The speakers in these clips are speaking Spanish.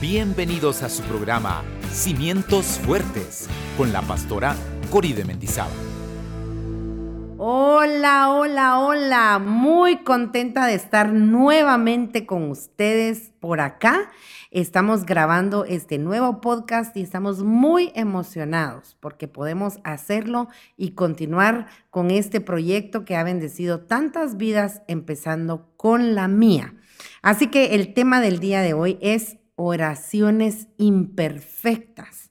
Bienvenidos a su programa Cimientos Fuertes con la pastora Cori de Mendizábal. Hola, hola, hola. Muy contenta de estar nuevamente con ustedes por acá. Estamos grabando este nuevo podcast y estamos muy emocionados porque podemos hacerlo y continuar con este proyecto que ha bendecido tantas vidas, empezando con la mía. Así que el tema del día de hoy es oraciones imperfectas.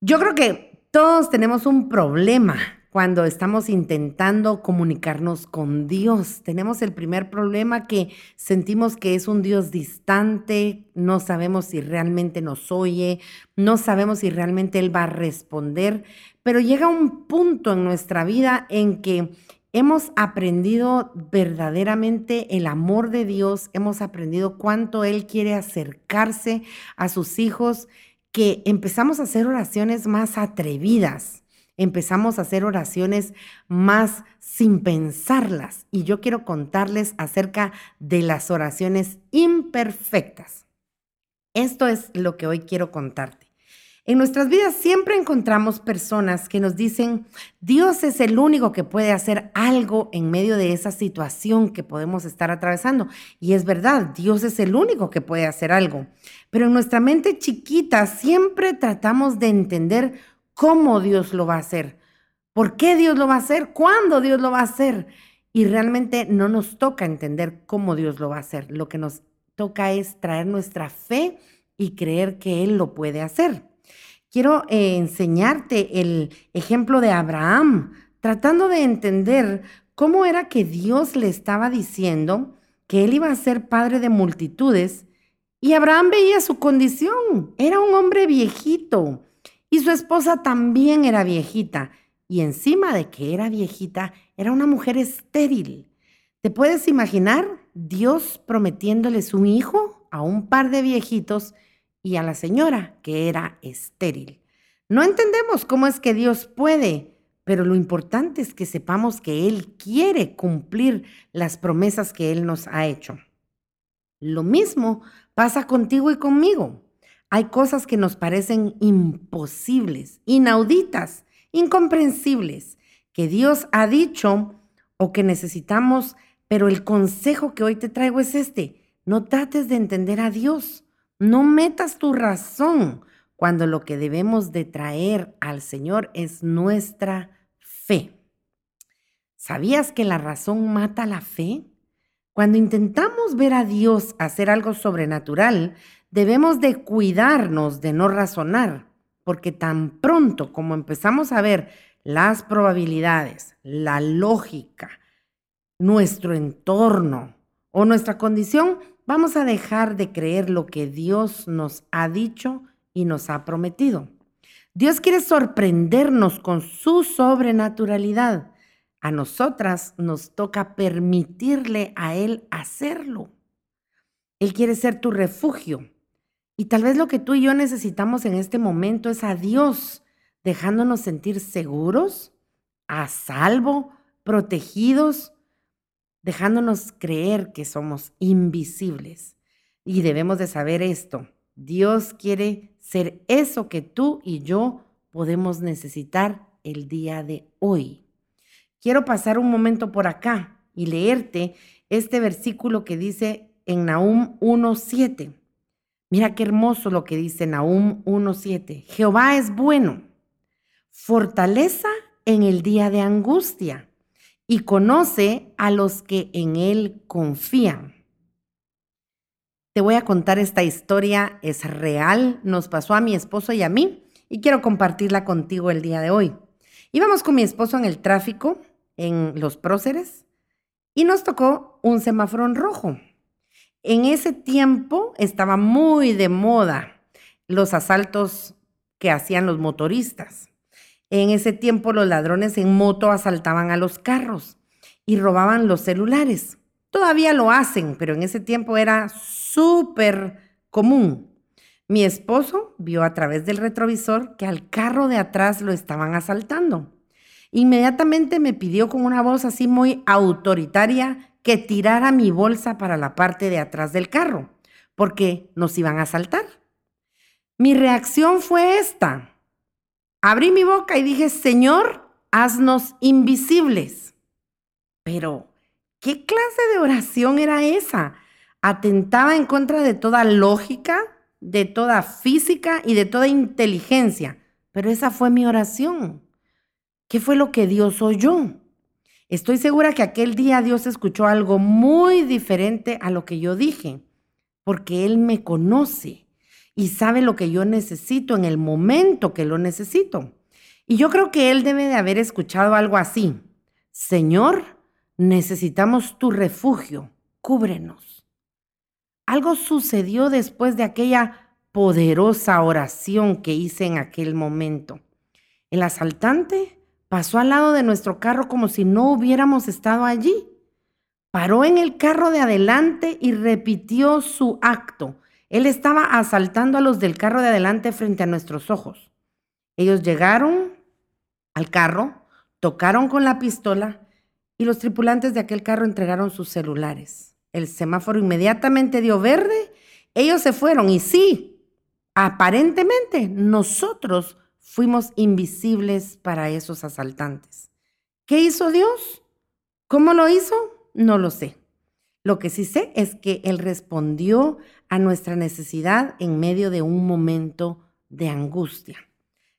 Yo creo que todos tenemos un problema cuando estamos intentando comunicarnos con Dios. Tenemos el primer problema que sentimos que es un Dios distante, no sabemos si realmente nos oye, no sabemos si realmente Él va a responder, pero llega un punto en nuestra vida en que hemos aprendido verdaderamente el amor de Dios, hemos aprendido cuánto Él quiere acercarse a sus hijos, que empezamos a hacer oraciones más atrevidas empezamos a hacer oraciones más sin pensarlas. Y yo quiero contarles acerca de las oraciones imperfectas. Esto es lo que hoy quiero contarte. En nuestras vidas siempre encontramos personas que nos dicen, Dios es el único que puede hacer algo en medio de esa situación que podemos estar atravesando. Y es verdad, Dios es el único que puede hacer algo. Pero en nuestra mente chiquita siempre tratamos de entender cómo Dios lo va a hacer, por qué Dios lo va a hacer, cuándo Dios lo va a hacer. Y realmente no nos toca entender cómo Dios lo va a hacer. Lo que nos toca es traer nuestra fe y creer que Él lo puede hacer. Quiero eh, enseñarte el ejemplo de Abraham, tratando de entender cómo era que Dios le estaba diciendo que él iba a ser padre de multitudes. Y Abraham veía su condición, era un hombre viejito, y su esposa también era viejita. Y encima de que era viejita, era una mujer estéril. ¿Te puedes imaginar Dios prometiéndoles un hijo a un par de viejitos y a la señora que era estéril? No entendemos cómo es que Dios puede, pero lo importante es que sepamos que Él quiere cumplir las promesas que Él nos ha hecho. Lo mismo pasa contigo y conmigo. Hay cosas que nos parecen imposibles, inauditas, incomprensibles, que Dios ha dicho o que necesitamos, pero el consejo que hoy te traigo es este. No trates de entender a Dios, no metas tu razón cuando lo que debemos de traer al Señor es nuestra fe. ¿Sabías que la razón mata la fe? Cuando intentamos ver a Dios hacer algo sobrenatural, debemos de cuidarnos de no razonar, porque tan pronto como empezamos a ver las probabilidades, la lógica, nuestro entorno o nuestra condición, vamos a dejar de creer lo que Dios nos ha dicho y nos ha prometido. Dios quiere sorprendernos con su sobrenaturalidad. A nosotras nos toca permitirle a Él hacerlo. Él quiere ser tu refugio, y tal vez lo que tú y yo necesitamos en este momento es a Dios, dejándonos sentir seguros, a salvo, protegidos, dejándonos creer que somos invisibles. Y debemos de saber esto. Dios quiere ser eso que tú y yo podemos necesitar el día de hoy. Quiero pasar un momento por acá y leerte este versículo que dice en Nahum 1.7. Mira qué hermoso lo que dice Nahum 1.7. Jehová es bueno, fortaleza en el día de angustia y conoce a los que en él confían. Te voy a contar esta historia, es real, nos pasó a mi esposo y a mí y quiero compartirla contigo el día de hoy. Íbamos con mi esposo en el tráfico, en los próceres, y nos tocó un semáforo rojo. En ese tiempo estaba muy de moda los asaltos que hacían los motoristas. En ese tiempo los ladrones en moto asaltaban a los carros y robaban los celulares. Todavía lo hacen, pero en ese tiempo era súper común. Mi esposo vio a través del retrovisor que al carro de atrás lo estaban asaltando. Inmediatamente me pidió con una voz así muy autoritaria que tirara mi bolsa para la parte de atrás del carro, porque nos iban a asaltar. Mi reacción fue esta. Abrí mi boca y dije, Señor, haznos invisibles. Pero, ¿qué clase de oración era esa? Atentaba en contra de toda lógica, de toda física y de toda inteligencia. Pero esa fue mi oración. ¿Qué fue lo que Dios oyó? Estoy segura que aquel día Dios escuchó algo muy diferente a lo que yo dije, porque Él me conoce y sabe lo que yo necesito en el momento que lo necesito. Y yo creo que Él debe de haber escuchado algo así. Señor, necesitamos tu refugio, cúbrenos. Algo sucedió después de aquella poderosa oración que hice en aquel momento. El asaltante pasó al lado de nuestro carro como si no hubiéramos estado allí. Paró en el carro de adelante y repitió su acto. Él estaba asaltando a los del carro de adelante frente a nuestros ojos. Ellos llegaron al carro, tocaron con la pistola y los tripulantes de aquel carro entregaron sus celulares. El semáforo inmediatamente dio verde. Ellos se fueron y sí, aparentemente nosotros fuimos invisibles para esos asaltantes. ¿Qué hizo Dios? ¿Cómo lo hizo? No lo sé. Lo que sí sé es que Él respondió a nuestra necesidad en medio de un momento de angustia.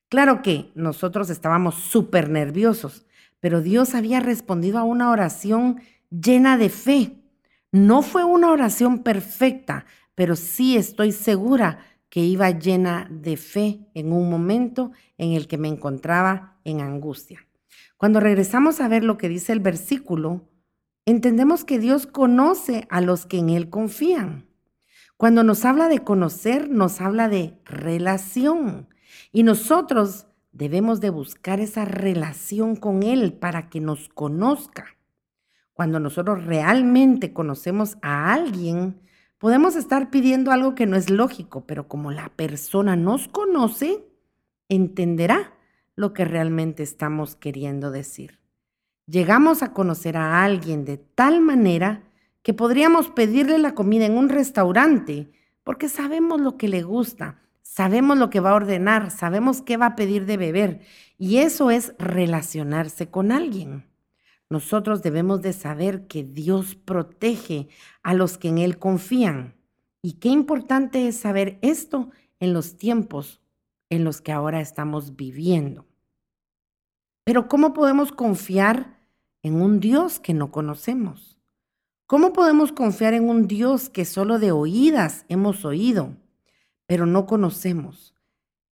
Claro que nosotros estábamos súper nerviosos, pero Dios había respondido a una oración llena de fe. No fue una oración perfecta, pero sí estoy segura que iba llena de fe en un momento en el que me encontraba en angustia. Cuando regresamos a ver lo que dice el versículo, entendemos que Dios conoce a los que en Él confían. Cuando nos habla de conocer, nos habla de relación. Y nosotros debemos de buscar esa relación con Él para que nos conozca. Cuando nosotros realmente conocemos a alguien, Podemos estar pidiendo algo que no es lógico, pero como la persona nos conoce, entenderá lo que realmente estamos queriendo decir. Llegamos a conocer a alguien de tal manera que podríamos pedirle la comida en un restaurante porque sabemos lo que le gusta, sabemos lo que va a ordenar, sabemos qué va a pedir de beber y eso es relacionarse con alguien. Nosotros debemos de saber que Dios protege a los que en Él confían. Y qué importante es saber esto en los tiempos en los que ahora estamos viviendo. Pero ¿cómo podemos confiar en un Dios que no conocemos? ¿Cómo podemos confiar en un Dios que solo de oídas hemos oído, pero no conocemos?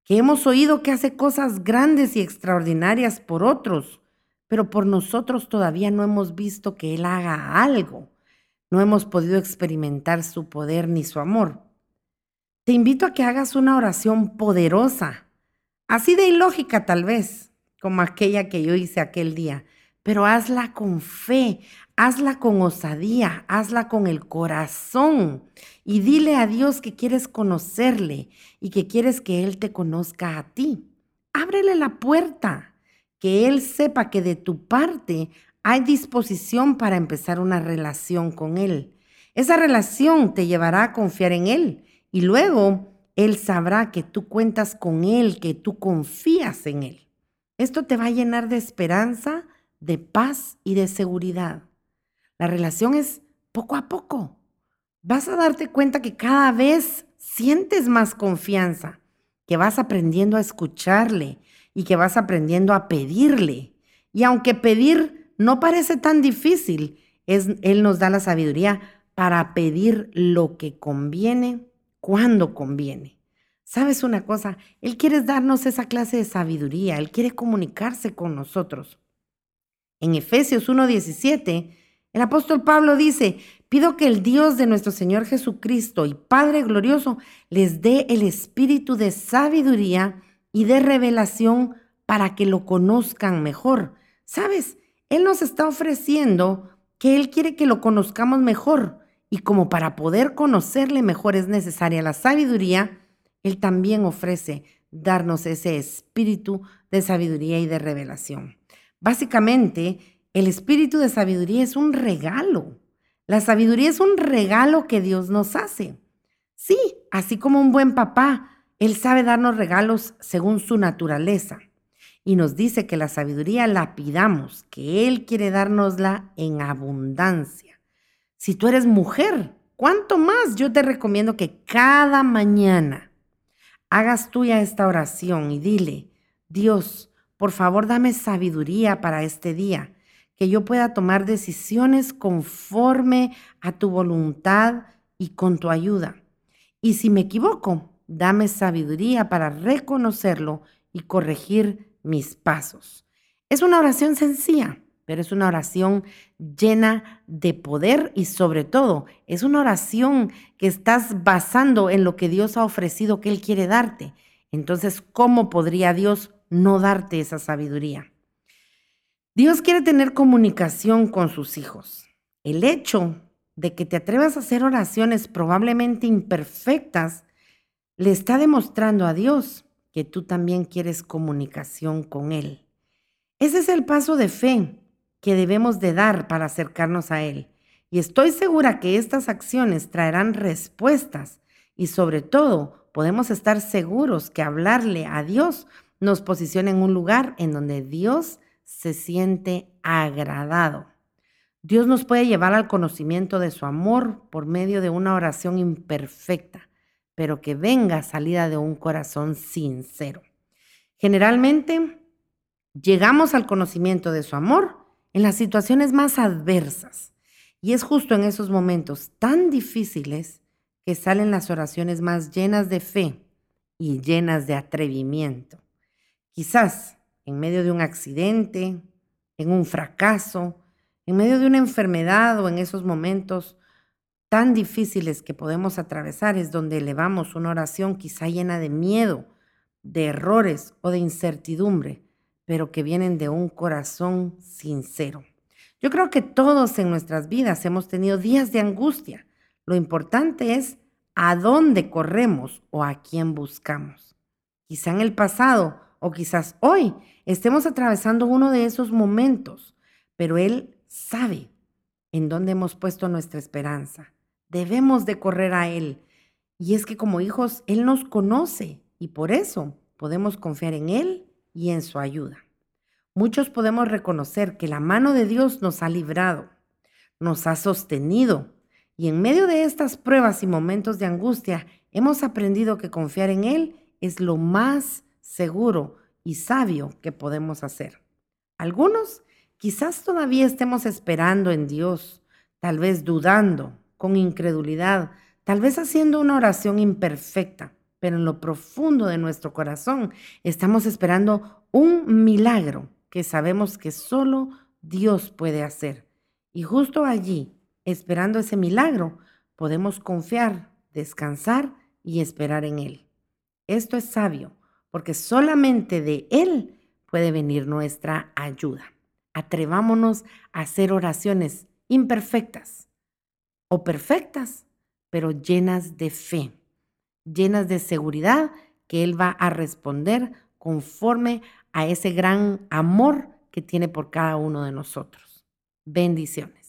Que hemos oído que hace cosas grandes y extraordinarias por otros, pero por nosotros todavía no hemos visto que Él haga algo. No hemos podido experimentar su poder ni su amor. Te invito a que hagas una oración poderosa, así de ilógica tal vez, como aquella que yo hice aquel día, pero hazla con fe, hazla con osadía, hazla con el corazón y dile a Dios que quieres conocerle y que quieres que Él te conozca a ti. Ábrele la puerta que Él sepa que de tu parte hay disposición para empezar una relación con Él. Esa relación te llevará a confiar en Él y luego Él sabrá que tú cuentas con Él, que tú confías en Él. Esto te va a llenar de esperanza, de paz y de seguridad. La relación es poco a poco. Vas a darte cuenta que cada vez sientes más confianza, que vas aprendiendo a escucharle, y que vas aprendiendo a pedirle. Y aunque pedir no parece tan difícil, es, Él nos da la sabiduría para pedir lo que conviene cuando conviene. ¿Sabes una cosa? Él quiere darnos esa clase de sabiduría, Él quiere comunicarse con nosotros. En Efesios 1.17, el apóstol Pablo dice, pido que el Dios de nuestro Señor Jesucristo y Padre glorioso les dé el espíritu de sabiduría y de revelación para que lo conozcan mejor. ¿Sabes? Él nos está ofreciendo que Él quiere que lo conozcamos mejor y como para poder conocerle mejor es necesaria la sabiduría, Él también ofrece darnos ese espíritu de sabiduría y de revelación. Básicamente, el espíritu de sabiduría es un regalo. La sabiduría es un regalo que Dios nos hace. Sí, así como un buen papá, Él sabe darnos regalos según su naturaleza. Y nos dice que la sabiduría la pidamos, que Él quiere dárnosla en abundancia. Si tú eres mujer, ¿cuánto más? Yo te recomiendo que cada mañana hagas tuya esta oración y dile, Dios, por favor dame sabiduría para este día, que yo pueda tomar decisiones conforme a tu voluntad y con tu ayuda. Y si me equivoco, dame sabiduría para reconocerlo y corregir mis pasos. Es una oración sencilla, pero es una oración llena de poder y sobre todo es una oración que estás basando en lo que Dios ha ofrecido que Él quiere darte. Entonces, ¿cómo podría Dios no darte esa sabiduría? Dios quiere tener comunicación con sus hijos. El hecho de que te atrevas a hacer oraciones probablemente imperfectas le está demostrando a Dios que tú también quieres comunicación con Él. Ese es el paso de fe que debemos de dar para acercarnos a Él. Y estoy segura que estas acciones traerán respuestas y sobre todo podemos estar seguros que hablarle a Dios nos posiciona en un lugar en donde Dios se siente agradado. Dios nos puede llevar al conocimiento de su amor por medio de una oración imperfecta, pero que venga salida de un corazón sincero. Generalmente llegamos al conocimiento de su amor en las situaciones más adversas. Y es justo en esos momentos tan difíciles que salen las oraciones más llenas de fe y llenas de atrevimiento. Quizás en medio de un accidente, en un fracaso, en medio de una enfermedad o en esos momentos tan difíciles que podemos atravesar es donde elevamos una oración quizá llena de miedo, de errores o de incertidumbre, pero que vienen de un corazón sincero. Yo creo que todos en nuestras vidas hemos tenido días de angustia. Lo importante es a dónde corremos o a quién buscamos. Quizá en el pasado o quizás hoy estemos atravesando uno de esos momentos, pero Él sabe en dónde hemos puesto nuestra esperanza. Debemos de correr a Él. Y es que como hijos, Él nos conoce y por eso podemos confiar en Él y en su ayuda. Muchos podemos reconocer que la mano de Dios nos ha librado, nos ha sostenido y en medio de estas pruebas y momentos de angustia hemos aprendido que confiar en Él es lo más seguro y sabio que podemos hacer. Algunos quizás todavía estemos esperando en Dios, tal vez dudando, con incredulidad, tal vez haciendo una oración imperfecta, pero en lo profundo de nuestro corazón estamos esperando un milagro que sabemos que solo Dios puede hacer. Y justo allí, esperando ese milagro, podemos confiar, descansar y esperar en Él. Esto es sabio porque solamente de Él puede venir nuestra ayuda. Atrevámonos a hacer oraciones imperfectas o perfectas, pero llenas de fe, llenas de seguridad que Él va a responder conforme a ese gran amor que tiene por cada uno de nosotros. Bendiciones.